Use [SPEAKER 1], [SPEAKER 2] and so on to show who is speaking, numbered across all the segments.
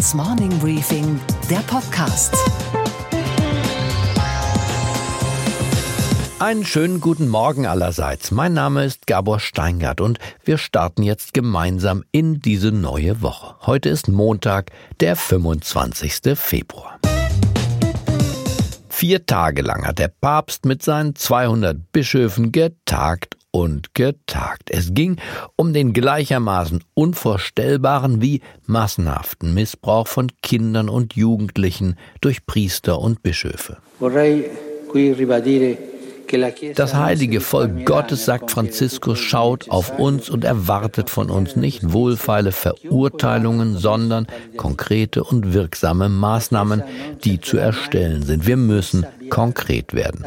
[SPEAKER 1] Handelsblatts Morning Briefing, der Podcast.
[SPEAKER 2] Einen schönen guten Morgen allerseits. Mein Name ist Gabor Steingart und wir starten jetzt gemeinsam in diese neue Woche. Heute ist Montag, der 25. Februar. Vier Tage lang hat der Papst mit seinen 200 Bischöfen getagt und getagt. Es ging um den gleichermaßen unvorstellbaren wie massenhaften Missbrauch von Kindern und Jugendlichen durch Priester und Bischöfe. Das heilige Volk Gottes, sagt Franziskus, schaut auf uns und erwartet von uns nicht wohlfeile Verurteilungen, sondern konkrete und wirksame Maßnahmen, die zu erstellen sind. Wir müssen konkret werden.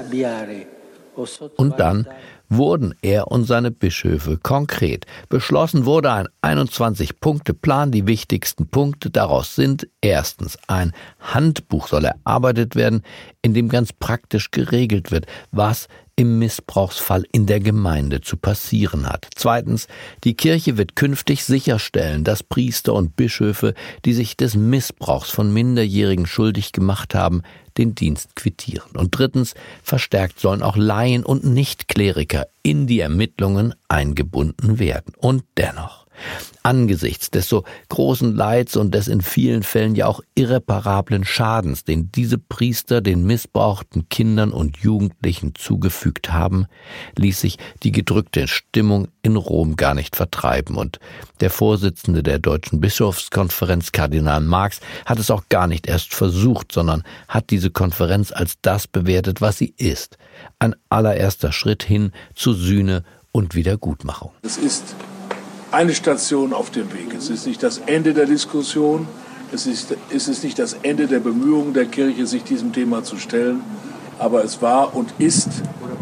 [SPEAKER 2] Und dann wurden er und seine Bischöfe konkret. Beschlossen wurde ein 21-Punkte-Plan. Die wichtigsten Punkte daraus sind erstens, ein Handbuch soll erarbeitet werden, in dem ganz praktisch geregelt wird, was im Missbrauchsfall in der Gemeinde zu passieren hat. Zweitens, die Kirche wird künftig sicherstellen, dass Priester und Bischöfe, die sich des Missbrauchs von Minderjährigen schuldig gemacht haben, den Dienst quittieren. Und drittens, verstärkt sollen auch Laien und Nichtkleriker in die Ermittlungen eingebunden werden. Und dennoch, Angesichts des so großen Leids und des in vielen Fällen ja auch irreparablen Schadens, den diese Priester den missbrauchten Kindern und Jugendlichen zugefügt haben, ließ sich die gedrückte Stimmung in Rom gar nicht vertreiben und der Vorsitzende der Deutschen Bischofskonferenz, Kardinal Marx, hat es auch gar nicht erst versucht, sondern hat diese Konferenz als das bewertet, was sie ist. Ein allererster Schritt hin zu Sühne und Wiedergutmachung.
[SPEAKER 3] Es ist eine Station auf dem Weg. Es ist nicht das Ende der Diskussion, es ist, es ist nicht das Ende der Bemühungen der Kirche, sich diesem Thema zu stellen, aber es war und ist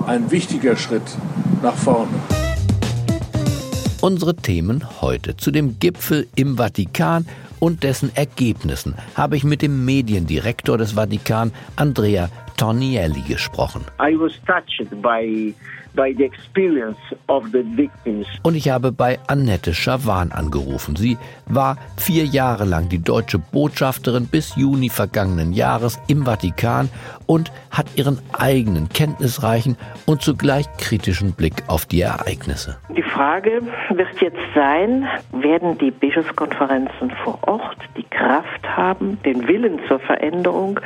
[SPEAKER 3] ein wichtiger Schritt nach vorne.
[SPEAKER 2] Unsere Themen heute zu dem Gipfel im Vatikan und dessen Ergebnissen habe ich mit dem Mediendirektor des Vatikan, Andrea Tornielli, gesprochen. I was touched by und ich habe bei Annette Schawan angerufen. Sie war vier Jahre lang die deutsche Botschafterin bis Juni vergangenen Jahres im Vatikan und hat ihren eigenen kenntnisreichen und zugleich kritischen Blick auf die Ereignisse.
[SPEAKER 4] Die Frage wird jetzt sein, werden die Bischofskonferenzen vor Ort die Kraft haben, den Willen zur Veränderung,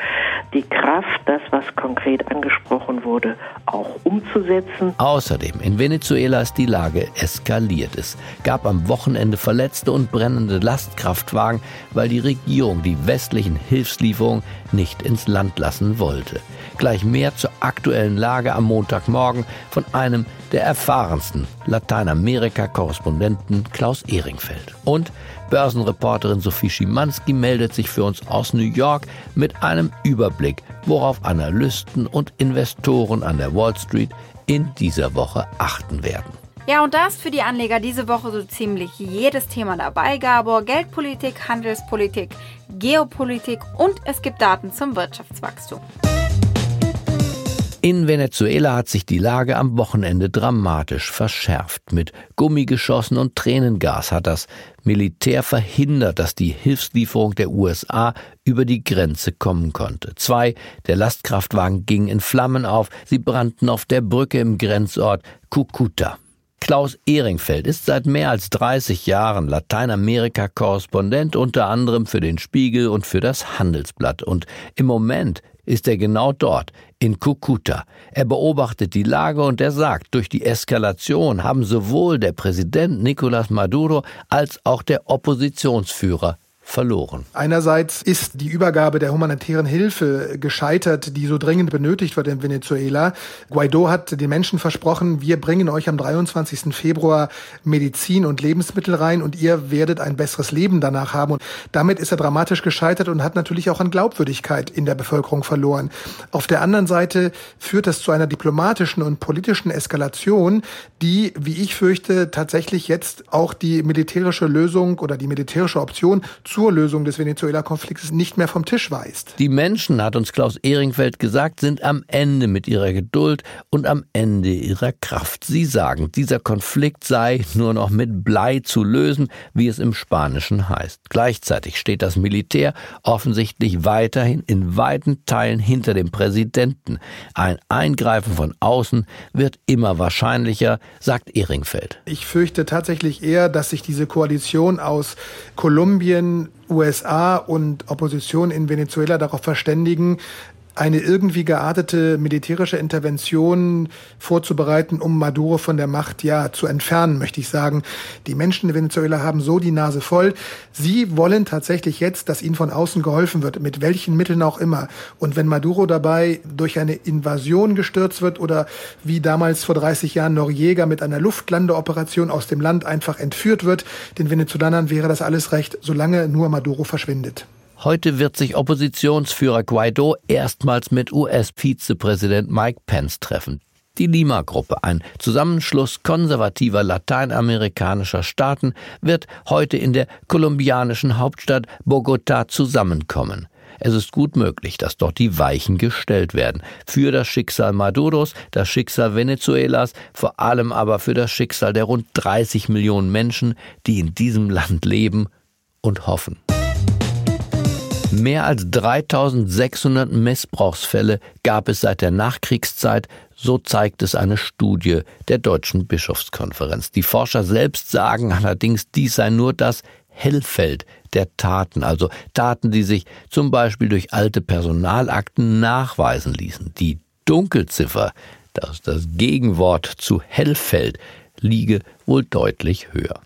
[SPEAKER 4] die Kraft, das, was konkret angesprochen wurde, auch umzusetzen.
[SPEAKER 2] Außerdem, in Venezuela ist die Lage eskaliert. Es gab am Wochenende Verletzte und brennende Lastkraftwagen, weil die Regierung die westlichen Hilfslieferungen nicht ins Land lassen wollte. Gleich mehr zur aktuellen Lage am Montagmorgen von einem der erfahrensten Lateinamerika-Korrespondenten Klaus Ehringfeld. Und Börsenreporterin Sophie Schimanski meldet sich für uns aus New York mit einem Überblick, worauf Analysten und Investoren an der Wall Street in dieser Woche achten werden.
[SPEAKER 5] Ja, und da ist für die Anleger diese Woche so ziemlich jedes Thema dabei, Gabor. Geldpolitik, Handelspolitik, Geopolitik und es gibt Daten zum Wirtschaftswachstum.
[SPEAKER 2] In Venezuela hat sich die Lage am Wochenende dramatisch verschärft. Mit Gummigeschossen und Tränengas hat das Militär verhindert, dass die Hilfslieferung der USA über die Grenze kommen konnte. Zwei der Lastkraftwagen gingen in Flammen auf, sie brannten auf der Brücke im Grenzort Cucuta. Klaus Ehringfeld ist seit mehr als 30 Jahren Lateinamerika-Korrespondent, unter anderem für den Spiegel und für das Handelsblatt. Und im Moment ist er genau dort, in Kukuta. Er beobachtet die Lage und er sagt, durch die Eskalation haben sowohl der Präsident Nicolás Maduro als auch der Oppositionsführer verloren.
[SPEAKER 6] Einerseits ist die Übergabe der humanitären Hilfe gescheitert, die so dringend benötigt wird in Venezuela. Guaido hat den Menschen versprochen, wir bringen euch am 23. Februar Medizin und Lebensmittel rein und ihr werdet ein besseres Leben danach haben. Und damit ist er dramatisch gescheitert und hat natürlich auch an Glaubwürdigkeit in der Bevölkerung verloren. Auf der anderen Seite führt das zu einer diplomatischen und politischen Eskalation, die, wie ich fürchte, tatsächlich jetzt auch die militärische Lösung oder die militärische Option zur Lösung des Venezuela-Konflikts nicht mehr vom Tisch weist.
[SPEAKER 2] Die Menschen, hat uns Klaus Ehringfeld gesagt, sind am Ende mit ihrer Geduld und am Ende ihrer Kraft. Sie sagen, dieser Konflikt sei nur noch mit Blei zu lösen, wie es im Spanischen heißt. Gleichzeitig steht das Militär offensichtlich weiterhin in weiten Teilen hinter dem Präsidenten. Ein Eingreifen von außen wird immer wahrscheinlicher, sagt Ehringfeld.
[SPEAKER 6] Ich fürchte tatsächlich eher, dass sich diese Koalition aus Kolumbien, USA und Opposition in Venezuela darauf verständigen, eine irgendwie geartete militärische Intervention vorzubereiten, um Maduro von der Macht ja zu entfernen, möchte ich sagen. Die Menschen in Venezuela haben so die Nase voll. Sie wollen tatsächlich jetzt, dass ihnen von außen geholfen wird, mit welchen Mitteln auch immer. Und wenn Maduro dabei durch eine Invasion gestürzt wird oder wie damals vor 30 Jahren Noriega mit einer Luftlandeoperation aus dem Land einfach entführt wird, den Venezolanern wäre das alles recht, solange nur Maduro verschwindet.
[SPEAKER 2] Heute wird sich Oppositionsführer Guaido erstmals mit US-Vizepräsident Mike Pence treffen. Die Lima-Gruppe, ein Zusammenschluss konservativer lateinamerikanischer Staaten, wird heute in der kolumbianischen Hauptstadt Bogotá zusammenkommen. Es ist gut möglich, dass dort die Weichen gestellt werden. Für das Schicksal Maduros, das Schicksal Venezuelas, vor allem aber für das Schicksal der rund 30 Millionen Menschen, die in diesem Land leben und hoffen. Mehr als 3600 Missbrauchsfälle gab es seit der Nachkriegszeit, so zeigt es eine Studie der Deutschen Bischofskonferenz. Die Forscher selbst sagen allerdings, dies sei nur das Hellfeld der Taten, also Taten, die sich zum Beispiel durch alte Personalakten nachweisen ließen. Die Dunkelziffer, das ist das Gegenwort zu Hellfeld, liege wohl deutlich höher.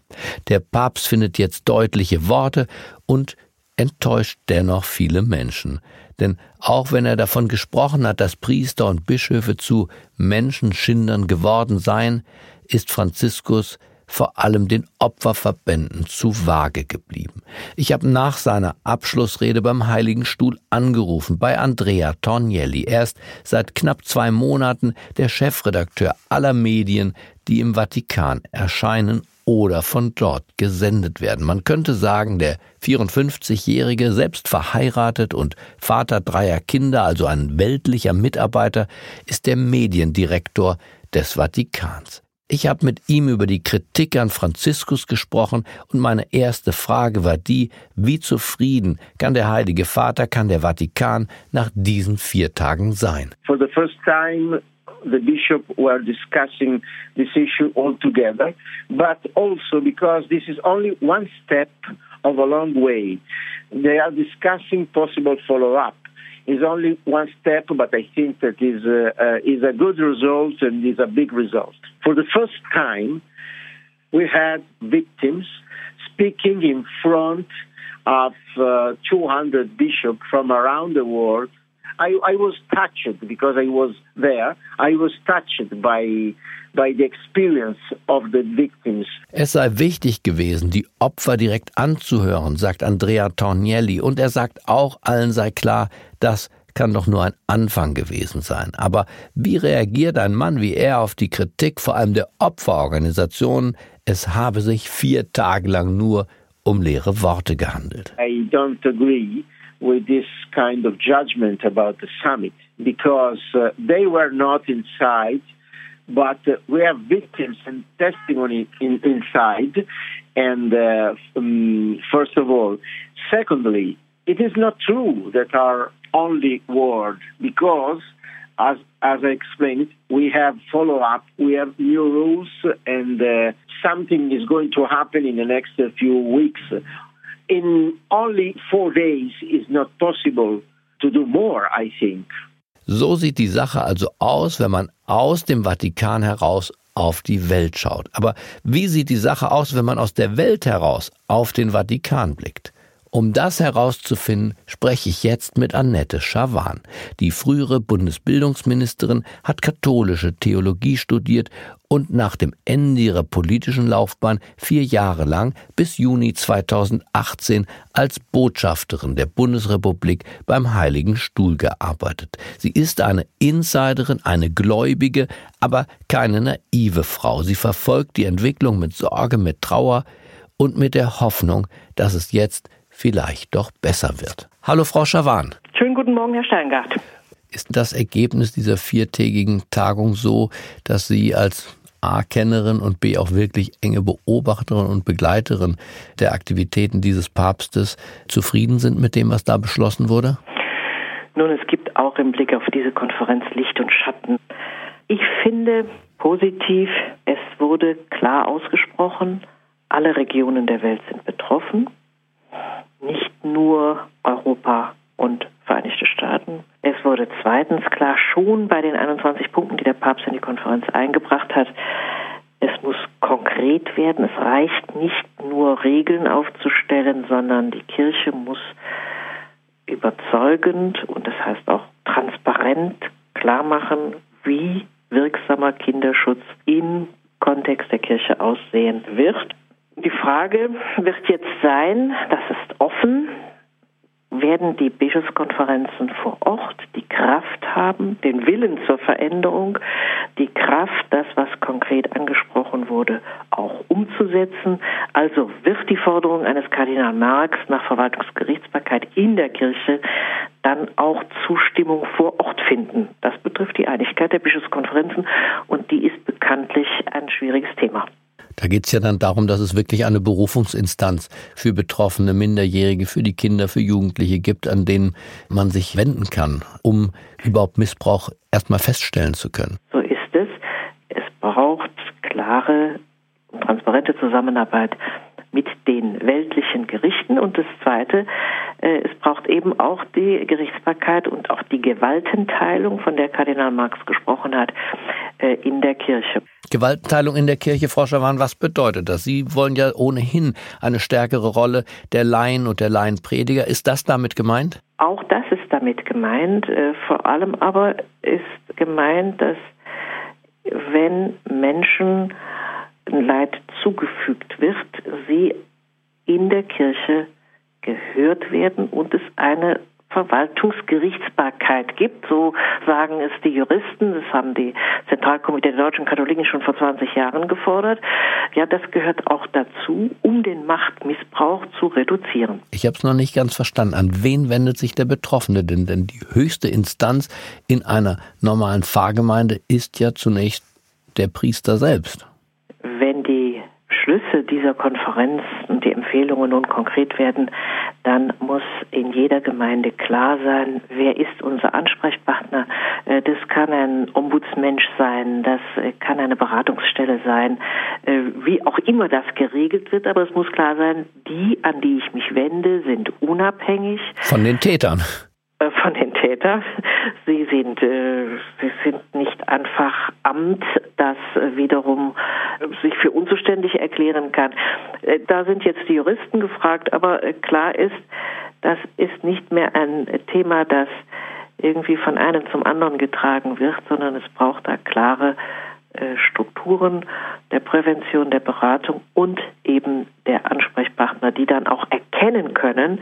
[SPEAKER 2] Der Papst findet jetzt deutliche Worte und enttäuscht dennoch viele Menschen. Denn auch wenn er davon gesprochen hat, dass Priester und Bischöfe zu Menschenschindern geworden seien, ist Franziskus vor allem den Opferverbänden zu vage geblieben. Ich habe nach seiner Abschlussrede beim Heiligen Stuhl angerufen bei Andrea Tornielli. Er ist seit knapp zwei Monaten der Chefredakteur aller Medien, die im Vatikan erscheinen oder von dort gesendet werden. Man könnte sagen, der 54-Jährige, selbst verheiratet und Vater dreier Kinder, also ein weltlicher Mitarbeiter, ist der Mediendirektor des Vatikans. Ich habe mit ihm über die Kritik an Franziskus gesprochen und meine erste Frage war die, wie zufrieden kann der Heilige Vater, kann der Vatikan nach diesen vier Tagen sein?
[SPEAKER 7] For the first time the bishop were discussing this issue all together, but also because this is only one step of a long way. They are discussing possible follow-up. It's only one step, but I think that is uh, uh, is a good result and is a big result. For the first time, we had victims speaking in front of uh, 200 bishops from around the world I, I was touched because I was there. I was touched by by the experience of the victims.
[SPEAKER 2] Es sei wichtig gewesen, die Opfer direkt anzuhören, sagt Andrea Tornielli. Und er sagt auch, allen sei klar, das kann doch nur ein Anfang gewesen sein. Aber wie reagiert ein Mann wie er auf die Kritik, vor allem der Opferorganisationen, es habe sich vier Tage lang nur um leere Worte gehandelt?
[SPEAKER 7] I don't agree. With this kind of judgment about the summit because uh, they were not inside, but uh, we have victims and testimony in, inside. And uh, um, first of all, secondly, it is not true that our only word because as as I explained, we have follow up, we have new rules, and uh, something is going to happen in the next few weeks in only four days is not possible to do more, I think.
[SPEAKER 2] So sieht die Sache also aus, wenn man aus dem Vatikan heraus auf die Welt schaut. Aber wie sieht die Sache aus, wenn man aus der Welt heraus auf den Vatikan blickt? Um das herauszufinden, spreche ich jetzt mit Annette Schawan. Die frühere Bundesbildungsministerin hat katholische Theologie studiert und nach dem Ende ihrer politischen Laufbahn vier Jahre lang bis Juni 2018 als Botschafterin der Bundesrepublik beim Heiligen Stuhl gearbeitet. Sie ist eine Insiderin, eine gläubige, aber keine naive Frau. Sie verfolgt die Entwicklung mit Sorge, mit Trauer und mit der Hoffnung, dass es jetzt vielleicht doch besser wird. Hallo Frau Schawan.
[SPEAKER 4] Schönen guten Morgen, Herr Steingart.
[SPEAKER 2] Ist das Ergebnis dieser viertägigen Tagung so, dass Sie als A-Kennerin und B auch wirklich enge Beobachterin und Begleiterin der Aktivitäten dieses Papstes zufrieden sind mit dem, was da beschlossen wurde?
[SPEAKER 4] Nun, es gibt auch im Blick auf diese Konferenz Licht und Schatten. Ich finde positiv, es wurde klar ausgesprochen, alle Regionen der Welt sind betroffen, nicht nur Europa und Vereinigte Staaten. Es wurde zweitens klar, schon bei den 21 Punkten, die der Papst in die Konferenz eingebracht hat, es muss konkret werden. Es reicht nicht nur Regeln aufzustellen, sondern die Kirche muss überzeugend und das heißt auch transparent klar machen, wie wirksamer Kinderschutz im Kontext der Kirche aussehen wird. Die Frage wird jetzt sein, das ist offen, werden die Bischofskonferenzen vor Ort die Kraft haben, den Willen zur Veränderung, die Kraft, das, was konkret angesprochen wurde, auch umzusetzen. Also wird die Forderung eines Kardinal Marx nach Verwaltungsgerichtsbarkeit in der Kirche dann auch Zustimmung vor Ort finden. Das betrifft die Einigkeit der Bischofskonferenzen und die ist bekanntlich ein schwieriges Thema.
[SPEAKER 2] Da geht es ja dann darum, dass es wirklich eine Berufungsinstanz für Betroffene, Minderjährige, für die Kinder, für Jugendliche gibt, an denen man sich wenden kann, um überhaupt Missbrauch erstmal feststellen zu können.
[SPEAKER 4] So ist es. Es braucht klare transparente Zusammenarbeit mit den weltlichen Gerichten. Und das Zweite, äh, es braucht eben auch die Gerichtsbarkeit und auch die Gewaltenteilung, von der Kardinal Marx gesprochen hat, in der Kirche.
[SPEAKER 2] Gewaltenteilung in der Kirche, Frau Schawan, was bedeutet das? Sie wollen ja ohnehin eine stärkere Rolle der Laien und der Laienprediger. Ist das damit gemeint?
[SPEAKER 4] Auch das ist damit gemeint. Äh, vor allem aber ist gemeint, dass wenn Menschen Leid zugefügt wird, sie in der Kirche gehört werden und es eine Verwaltungsgerichtsbarkeit gibt. So sagen es die Juristen. Das haben die Zentralkomitee der deutschen Katholiken schon vor 20 Jahren gefordert. Ja, das gehört auch dazu, um den Machtmissbrauch zu reduzieren.
[SPEAKER 2] Ich habe es noch nicht ganz verstanden. An wen wendet sich der Betroffene denn? Denn die höchste Instanz in einer normalen Pfarrgemeinde ist ja zunächst der Priester selbst.
[SPEAKER 4] Schlüsse dieser Konferenz und die Empfehlungen nun konkret werden, dann muss in jeder Gemeinde klar sein, wer ist unser Ansprechpartner. Äh, das kann ein Ombudsmensch sein, das äh, kann eine Beratungsstelle sein, äh, wie auch immer das geregelt wird, aber es muss klar sein, die, an die ich mich wende, sind unabhängig.
[SPEAKER 2] Von den Tätern
[SPEAKER 4] von den Tätern. Sie sind, äh, sie sind nicht einfach Amt, das wiederum sich für unzuständig erklären kann. Äh, da sind jetzt die Juristen gefragt, aber äh, klar ist, das ist nicht mehr ein Thema, das irgendwie von einem zum anderen getragen wird, sondern es braucht da klare äh, Strukturen der Prävention, der Beratung und eben der Ansprechpartner, die dann auch erkennen können,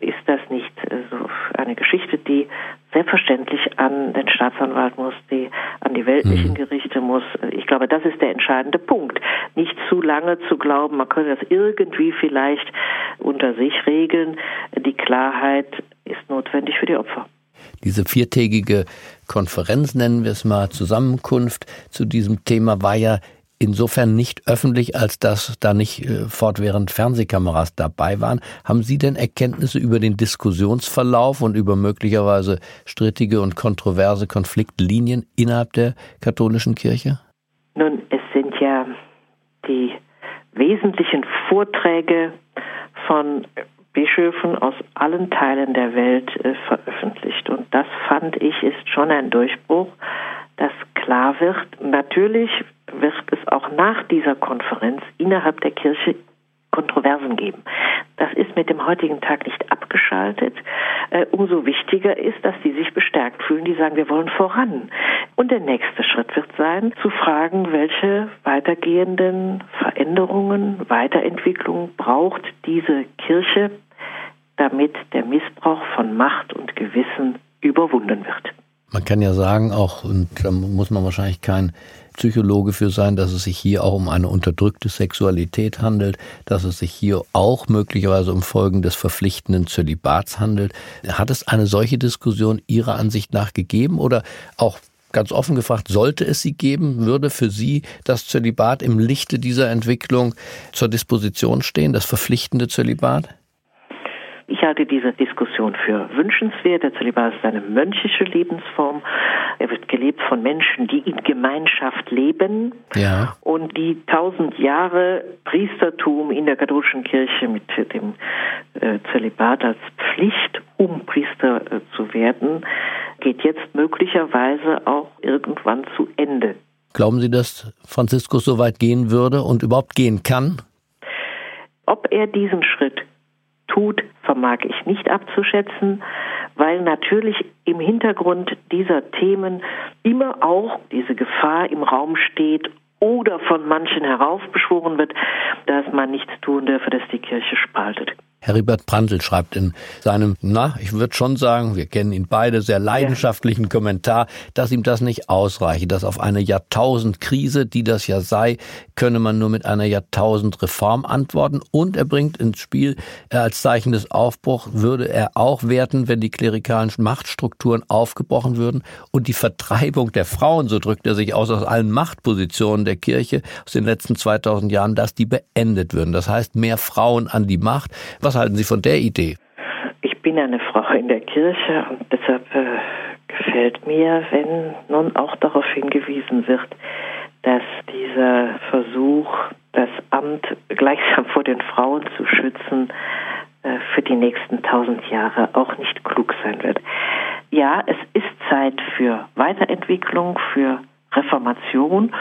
[SPEAKER 4] ist das nicht so eine Geschichte, die selbstverständlich an den Staatsanwalt muss, die an die weltlichen mhm. Gerichte muss. Ich glaube, das ist der entscheidende Punkt. Nicht zu lange zu glauben, man könne das irgendwie vielleicht unter sich regeln. Die Klarheit ist notwendig für die Opfer.
[SPEAKER 2] Diese viertägige Konferenz, nennen wir es mal, Zusammenkunft zu diesem Thema war ja insofern nicht öffentlich, als dass da nicht äh, fortwährend Fernsehkameras dabei waren. Haben Sie denn Erkenntnisse über den Diskussionsverlauf und über möglicherweise strittige und kontroverse Konfliktlinien innerhalb der katholischen Kirche?
[SPEAKER 4] Nun, es sind ja die wesentlichen Vorträge von Bischöfen aus allen Teilen der Welt äh, veröffentlicht. Und das fand ich ist schon ein Durchbruch, dass klar wird, natürlich wird es auch nach dieser Konferenz innerhalb der Kirche Kontroversen geben. Das ist mit dem heutigen Tag nicht abgeschaltet. Äh, umso wichtiger ist, dass die sich bestärkt fühlen, die sagen, wir wollen voran. Und der nächste Schritt wird sein, zu fragen, welche weitergehenden Veränderungen, Weiterentwicklungen braucht diese Kirche, damit der Missbrauch von Macht und Gewissen überwunden wird.
[SPEAKER 2] Man kann ja sagen auch, und da muss man wahrscheinlich kein Psychologe für sein, dass es sich hier auch um eine unterdrückte Sexualität handelt, dass es sich hier auch möglicherweise um Folgen des verpflichtenden Zölibats handelt. Hat es eine solche Diskussion Ihrer Ansicht nach gegeben oder auch ganz offen gefragt, sollte es sie geben, würde für Sie das Zölibat im Lichte dieser Entwicklung zur Disposition stehen, das verpflichtende Zölibat?
[SPEAKER 4] Ich halte diese Diskussion für wünschenswert. Der Zölibat ist eine mönchische Lebensform. Er wird gelebt von Menschen, die in Gemeinschaft leben
[SPEAKER 2] ja.
[SPEAKER 4] und die tausend Jahre Priestertum in der katholischen Kirche mit dem äh, Zölibat als Pflicht, um Priester äh, zu werden, geht jetzt möglicherweise auch irgendwann zu Ende.
[SPEAKER 2] Glauben Sie, dass Franziskus so weit gehen würde und überhaupt gehen kann?
[SPEAKER 4] Ob er diesen Schritt tut, vermag ich nicht abzuschätzen, weil natürlich im Hintergrund dieser Themen immer auch diese Gefahr im Raum steht oder von manchen heraufbeschworen wird, dass man nichts tun dürfe, dass die Kirche spaltet.
[SPEAKER 2] Heribert Prantl schreibt in seinem, na, ich würde schon sagen, wir kennen ihn beide, sehr leidenschaftlichen ja. Kommentar, dass ihm das nicht ausreiche, dass auf eine Jahrtausendkrise, die das ja sei, könne man nur mit einer Jahrtausendreform antworten. Und er bringt ins Spiel, äh, als Zeichen des Aufbruchs würde er auch werten, wenn die klerikalen Machtstrukturen aufgebrochen würden und die Vertreibung der Frauen, so drückt er sich aus, aus allen Machtpositionen der Kirche aus den letzten 2000 Jahren, dass die beendet würden. Das heißt, mehr Frauen an die Macht. Was was halten Sie von der Idee?
[SPEAKER 4] Ich bin eine Frau in der Kirche und deshalb äh, gefällt mir, wenn nun auch darauf hingewiesen wird, dass dieser Versuch, das Amt gleichsam vor den Frauen zu schützen, äh, für die nächsten tausend Jahre auch nicht klug sein wird. Ja, es ist Zeit für Weiterentwicklung, für Reformation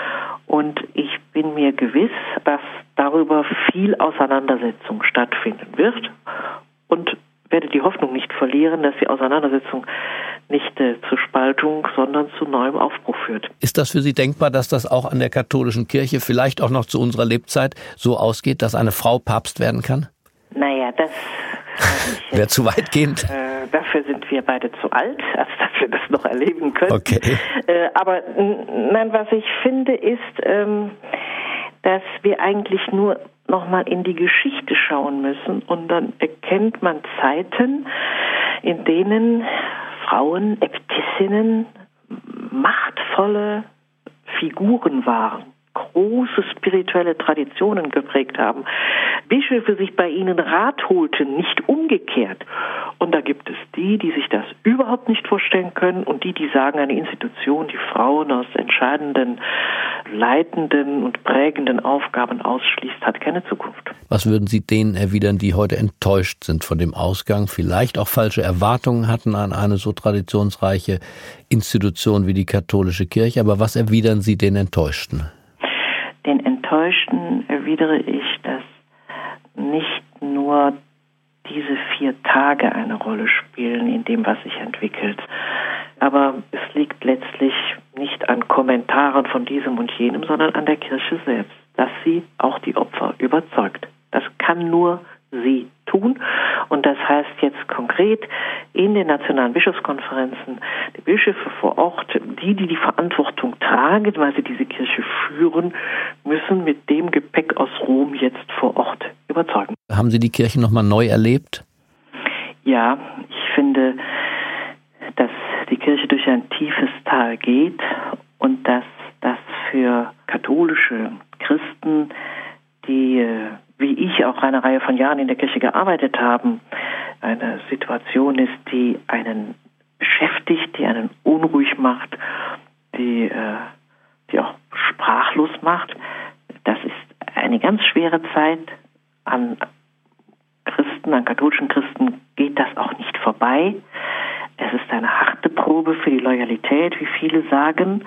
[SPEAKER 4] und ich bin mir gewiss, dass darüber viel Auseinandersetzung stattfinden wird und werde die Hoffnung nicht verlieren, dass die Auseinandersetzung nicht äh, zur Spaltung, sondern zu neuem Aufbruch führt.
[SPEAKER 2] Ist das für Sie denkbar, dass das auch an der katholischen Kirche vielleicht auch noch zu unserer Lebzeit so ausgeht, dass eine Frau Papst werden kann?
[SPEAKER 4] Naja, das
[SPEAKER 2] wäre zu weitgehend.
[SPEAKER 4] Äh, dafür sind wir beide zu alt, als dass wir das noch erleben können.
[SPEAKER 2] Okay.
[SPEAKER 4] Äh, aber nein, was ich finde, ist, ähm, dass wir eigentlich nur nochmal in die Geschichte schauen müssen und dann erkennt man Zeiten, in denen Frauen, Äbtissinnen machtvolle Figuren waren große spirituelle Traditionen geprägt haben, Bischöfe sich bei ihnen Rat holten, nicht umgekehrt. Und da gibt es die, die sich das überhaupt nicht vorstellen können und die, die sagen, eine Institution, die Frauen aus entscheidenden, leitenden und prägenden Aufgaben ausschließt, hat keine Zukunft.
[SPEAKER 2] Was würden Sie denen erwidern, die heute enttäuscht sind von dem Ausgang, vielleicht auch falsche Erwartungen hatten an eine so traditionsreiche Institution wie die katholische Kirche, aber was erwidern Sie den Enttäuschten?
[SPEAKER 4] Erwidere ich, dass nicht nur diese vier Tage eine Rolle spielen in dem, was sich entwickelt. Aber es liegt letztlich nicht an Kommentaren von diesem und jenem, sondern an der Kirche selbst, dass sie auch die Opfer überzeugt. Das kann nur sie tun. Und das heißt jetzt konkret in den nationalen Bischofskonferenzen, die Bischöfe vor Ort, die, die die Verantwortung tragen, weil sie diese Kirche führen, müssen mit dem Gepäck aus Rom jetzt vor Ort überzeugen.
[SPEAKER 2] Haben Sie die Kirche nochmal neu erlebt?
[SPEAKER 4] Ja, ich finde, dass die Kirche durch ein tiefes Tal geht und dass das für katholische Christen, die äh, wie ich auch eine Reihe von Jahren in der Kirche gearbeitet haben, eine Situation ist, die einen beschäftigt, die einen unruhig macht, die, äh, die auch sprachlos macht. Das ist eine ganz schwere Zeit. An Christen, an katholischen Christen geht das auch nicht vorbei. Es ist eine harte Probe für die Loyalität, wie viele sagen.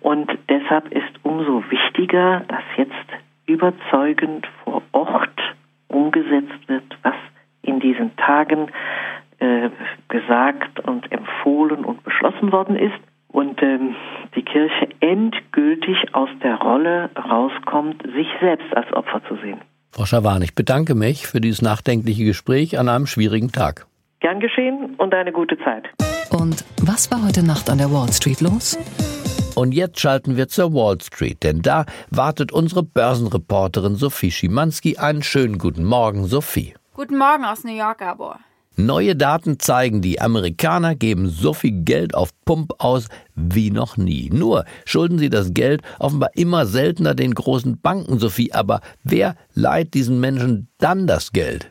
[SPEAKER 4] Und deshalb ist umso wichtiger, dass jetzt überzeugend umgesetzt wird, was in diesen Tagen äh, gesagt und empfohlen und beschlossen worden ist und ähm, die Kirche endgültig aus der Rolle rauskommt, sich selbst als Opfer zu sehen.
[SPEAKER 2] Frau Schawan, ich bedanke mich für dieses nachdenkliche Gespräch an einem schwierigen Tag.
[SPEAKER 4] Gern geschehen und eine gute Zeit.
[SPEAKER 1] Und was war heute Nacht an der Wall Street los?
[SPEAKER 2] Und jetzt schalten wir zur Wall Street, denn da wartet unsere Börsenreporterin Sophie Schimanski. Einen schönen guten Morgen, Sophie.
[SPEAKER 5] Guten Morgen aus New York, Gabor.
[SPEAKER 2] Neue Daten zeigen, die Amerikaner geben so viel Geld auf Pump aus wie noch nie. Nur schulden sie das Geld offenbar immer seltener den großen Banken, Sophie. Aber wer leiht diesen Menschen dann das Geld?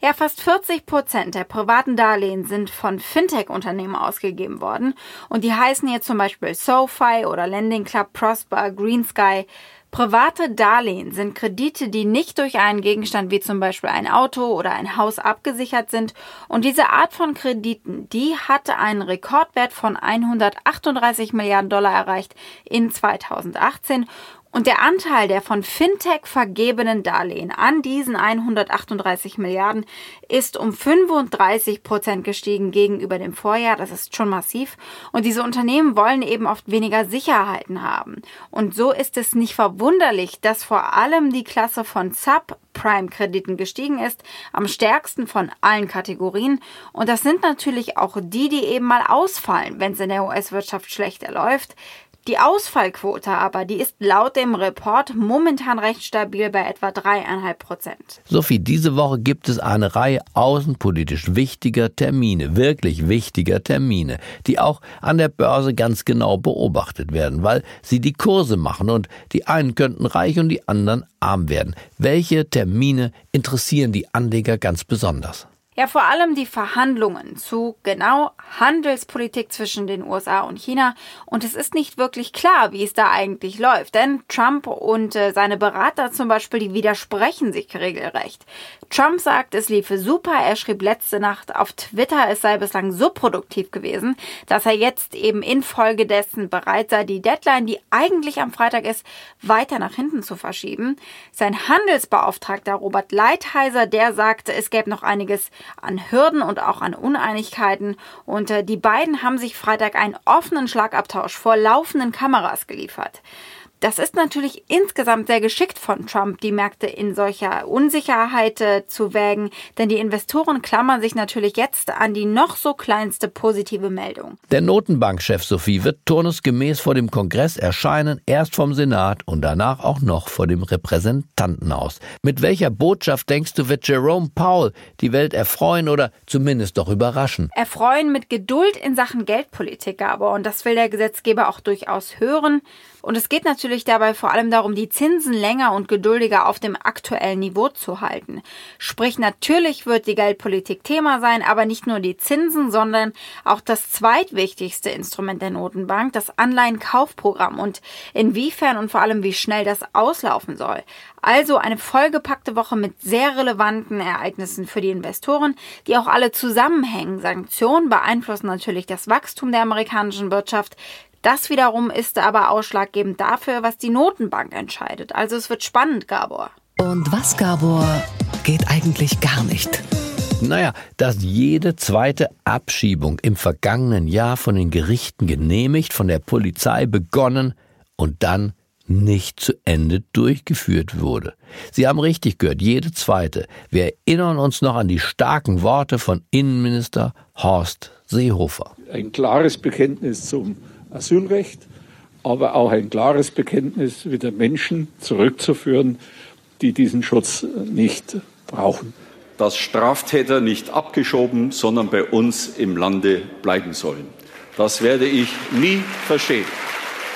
[SPEAKER 5] Ja, fast 40 Prozent der privaten Darlehen sind von Fintech-Unternehmen ausgegeben worden. Und die heißen hier zum Beispiel SoFi oder Lending Club, Prosper, Green Sky. Private Darlehen sind Kredite, die nicht durch einen Gegenstand wie zum Beispiel ein Auto oder ein Haus abgesichert sind. Und diese Art von Krediten, die hatte einen Rekordwert von 138 Milliarden Dollar erreicht in 2018. Und der Anteil der von Fintech vergebenen Darlehen an diesen 138 Milliarden ist um 35 Prozent gestiegen gegenüber dem Vorjahr. Das ist schon massiv. Und diese Unternehmen wollen eben oft weniger Sicherheiten haben. Und so ist es nicht verwunderlich, dass vor allem die Klasse von Subprime-Krediten gestiegen ist, am stärksten von allen Kategorien. Und das sind natürlich auch die, die eben mal ausfallen, wenn es in der US-Wirtschaft schlechter läuft. Die Ausfallquote aber, die ist laut dem Report momentan recht stabil bei etwa dreieinhalb Prozent.
[SPEAKER 2] Sophie, diese Woche gibt es eine Reihe außenpolitisch wichtiger Termine, wirklich wichtiger Termine, die auch an der Börse ganz genau beobachtet werden, weil sie die Kurse machen und die einen könnten reich und die anderen arm werden. Welche Termine interessieren die Anleger ganz besonders?
[SPEAKER 5] Ja, vor allem die Verhandlungen zu genau Handelspolitik zwischen den USA und China. Und es ist nicht wirklich klar, wie es da eigentlich läuft. Denn Trump und äh, seine Berater zum Beispiel, die widersprechen sich regelrecht. Trump sagt, es liefe super. Er schrieb letzte Nacht auf Twitter, es sei bislang so produktiv gewesen, dass er jetzt eben infolgedessen bereit sei, die Deadline, die eigentlich am Freitag ist, weiter nach hinten zu verschieben. Sein Handelsbeauftragter Robert Leitheiser, der sagte, es gäbe noch einiges an Hürden und auch an Uneinigkeiten. Und äh, die beiden haben sich Freitag einen offenen Schlagabtausch vor laufenden Kameras geliefert. Das ist natürlich insgesamt sehr geschickt von Trump, die Märkte in solcher Unsicherheit äh, zu wägen, denn die Investoren klammern sich natürlich jetzt an die noch so kleinste positive Meldung.
[SPEAKER 2] Der Notenbankchef Sophie wird turnusgemäß vor dem Kongress erscheinen, erst vom Senat und danach auch noch vor dem Repräsentantenhaus. Mit welcher Botschaft denkst du, wird Jerome Powell die Welt erfreuen oder zumindest doch überraschen?
[SPEAKER 5] Erfreuen mit Geduld in Sachen Geldpolitik aber, und das will der Gesetzgeber auch durchaus hören. Und es geht natürlich dabei vor allem darum, die Zinsen länger und geduldiger auf dem aktuellen Niveau zu halten. Sprich, natürlich wird die Geldpolitik Thema sein, aber nicht nur die Zinsen, sondern auch das zweitwichtigste Instrument der Notenbank, das Anleihenkaufprogramm und inwiefern und vor allem wie schnell das auslaufen soll. Also eine vollgepackte Woche mit sehr relevanten Ereignissen für die Investoren, die auch alle zusammenhängen. Sanktionen beeinflussen natürlich das Wachstum der amerikanischen Wirtschaft. Das wiederum ist aber ausschlaggebend dafür, was die Notenbank entscheidet. Also es wird spannend, Gabor.
[SPEAKER 1] Und was, Gabor, geht eigentlich gar nicht?
[SPEAKER 2] Naja, dass jede zweite Abschiebung im vergangenen Jahr von den Gerichten genehmigt, von der Polizei begonnen und dann nicht zu Ende durchgeführt wurde. Sie haben richtig gehört, jede zweite. Wir erinnern uns noch an die starken Worte von Innenminister Horst Seehofer.
[SPEAKER 8] Ein klares Bekenntnis zum Asylrecht, aber auch ein klares Bekenntnis, wieder Menschen zurückzuführen, die diesen Schutz nicht brauchen.
[SPEAKER 9] Dass Straftäter nicht abgeschoben, sondern bei uns im Lande bleiben sollen. Das werde ich nie verstehen.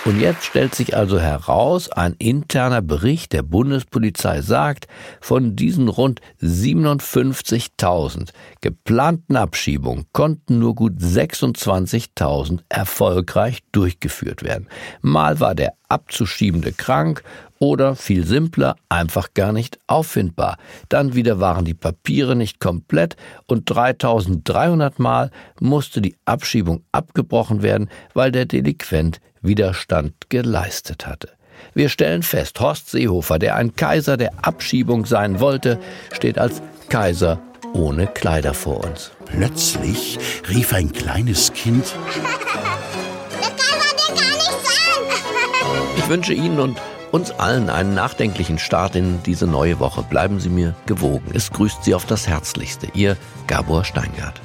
[SPEAKER 2] Und jetzt stellt sich also heraus, ein interner Bericht der Bundespolizei sagt, von diesen rund 57.000 geplanten Abschiebungen konnten nur gut 26.000 erfolgreich durchgeführt werden. Mal war der Abzuschiebende krank oder viel simpler, einfach gar nicht auffindbar. Dann wieder waren die Papiere nicht komplett und 3300 Mal musste die Abschiebung abgebrochen werden, weil der Delinquent Widerstand geleistet hatte. Wir stellen fest, Horst Seehofer, der ein Kaiser der Abschiebung sein wollte, steht als Kaiser ohne Kleider vor uns.
[SPEAKER 10] Plötzlich rief ein kleines Kind.
[SPEAKER 11] Der Kaiser, der kann nicht sein!
[SPEAKER 2] Ich wünsche Ihnen und uns allen einen nachdenklichen Start in diese neue Woche. Bleiben Sie mir gewogen. Es grüßt Sie auf das Herzlichste. Ihr Gabor Steingart.